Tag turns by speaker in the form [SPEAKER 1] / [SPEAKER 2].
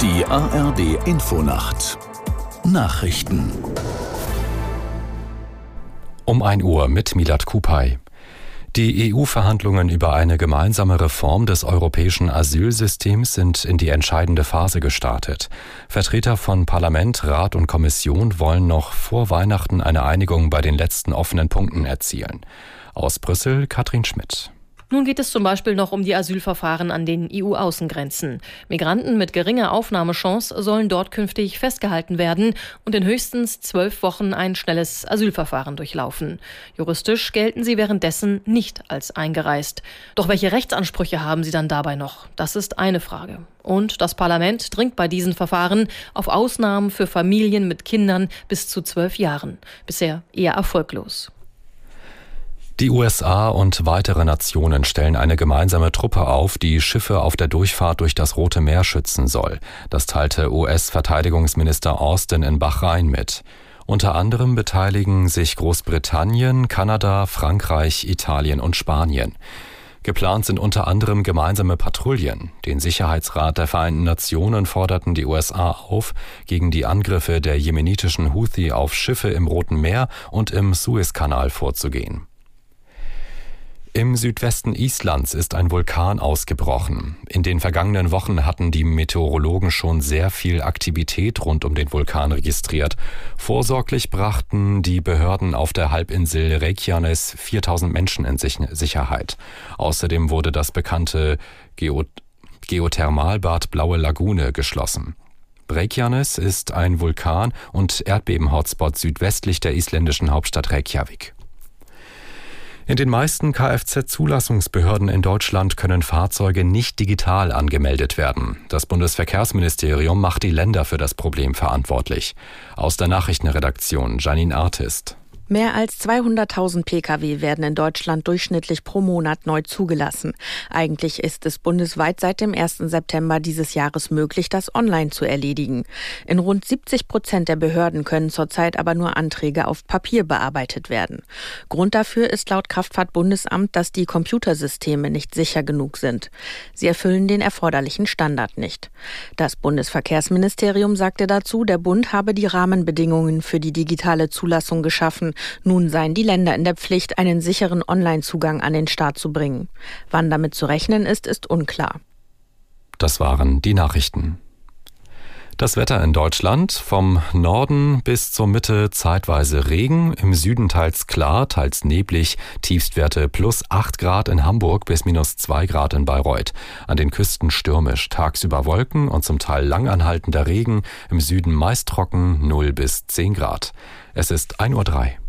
[SPEAKER 1] Die ARD Infonacht Nachrichten
[SPEAKER 2] um 1 Uhr mit Milat Kupay. Die EU-Verhandlungen über eine gemeinsame Reform des europäischen Asylsystems sind in die entscheidende Phase gestartet. Vertreter von Parlament, Rat und Kommission wollen noch vor Weihnachten eine Einigung bei den letzten offenen Punkten erzielen. Aus Brüssel Katrin Schmidt.
[SPEAKER 3] Nun geht es zum Beispiel noch um die Asylverfahren an den EU-Außengrenzen. Migranten mit geringer Aufnahmechance sollen dort künftig festgehalten werden und in höchstens zwölf Wochen ein schnelles Asylverfahren durchlaufen. Juristisch gelten sie währenddessen nicht als eingereist. Doch welche Rechtsansprüche haben sie dann dabei noch? Das ist eine Frage. Und das Parlament dringt bei diesen Verfahren auf Ausnahmen für Familien mit Kindern bis zu zwölf Jahren. Bisher eher erfolglos.
[SPEAKER 2] Die USA und weitere Nationen stellen eine gemeinsame Truppe auf, die Schiffe auf der Durchfahrt durch das Rote Meer schützen soll. Das teilte US-Verteidigungsminister Austin in Bahrain mit. Unter anderem beteiligen sich Großbritannien, Kanada, Frankreich, Italien und Spanien. Geplant sind unter anderem gemeinsame Patrouillen. Den Sicherheitsrat der Vereinten Nationen forderten die USA auf, gegen die Angriffe der jemenitischen Houthi auf Schiffe im Roten Meer und im Suezkanal vorzugehen. Im Südwesten Islands ist ein Vulkan ausgebrochen. In den vergangenen Wochen hatten die Meteorologen schon sehr viel Aktivität rund um den Vulkan registriert. Vorsorglich brachten die Behörden auf der Halbinsel Reykjanes 4000 Menschen in Sicherheit. Außerdem wurde das bekannte Geo Geothermalbad Blaue Lagune geschlossen. Reykjanes ist ein Vulkan und Erdbeben-Hotspot südwestlich der isländischen Hauptstadt Reykjavik. In den meisten Kfz-Zulassungsbehörden in Deutschland können Fahrzeuge nicht digital angemeldet werden. Das Bundesverkehrsministerium macht die Länder für das Problem verantwortlich. Aus der Nachrichtenredaktion Janine Artist.
[SPEAKER 4] Mehr als 200.000 Pkw werden in Deutschland durchschnittlich pro Monat neu zugelassen. Eigentlich ist es bundesweit seit dem 1. September dieses Jahres möglich, das online zu erledigen. In rund 70 Prozent der Behörden können zurzeit aber nur Anträge auf Papier bearbeitet werden. Grund dafür ist laut Kraftfahrtbundesamt, dass die Computersysteme nicht sicher genug sind. Sie erfüllen den erforderlichen Standard nicht. Das Bundesverkehrsministerium sagte dazu, der Bund habe die Rahmenbedingungen für die digitale Zulassung geschaffen nun seien die Länder in der Pflicht, einen sicheren Online-Zugang an den Staat zu bringen. Wann damit zu rechnen ist, ist unklar.
[SPEAKER 2] Das waren die Nachrichten. Das Wetter in Deutschland vom Norden bis zur Mitte zeitweise Regen, im Süden teils klar, teils neblig, Tiefstwerte plus 8 Grad in Hamburg bis minus 2 Grad in Bayreuth. An den Küsten stürmisch, tagsüber Wolken und zum Teil langanhaltender Regen, im Süden meist trocken 0 bis 10 Grad. Es ist 1.03 Uhr.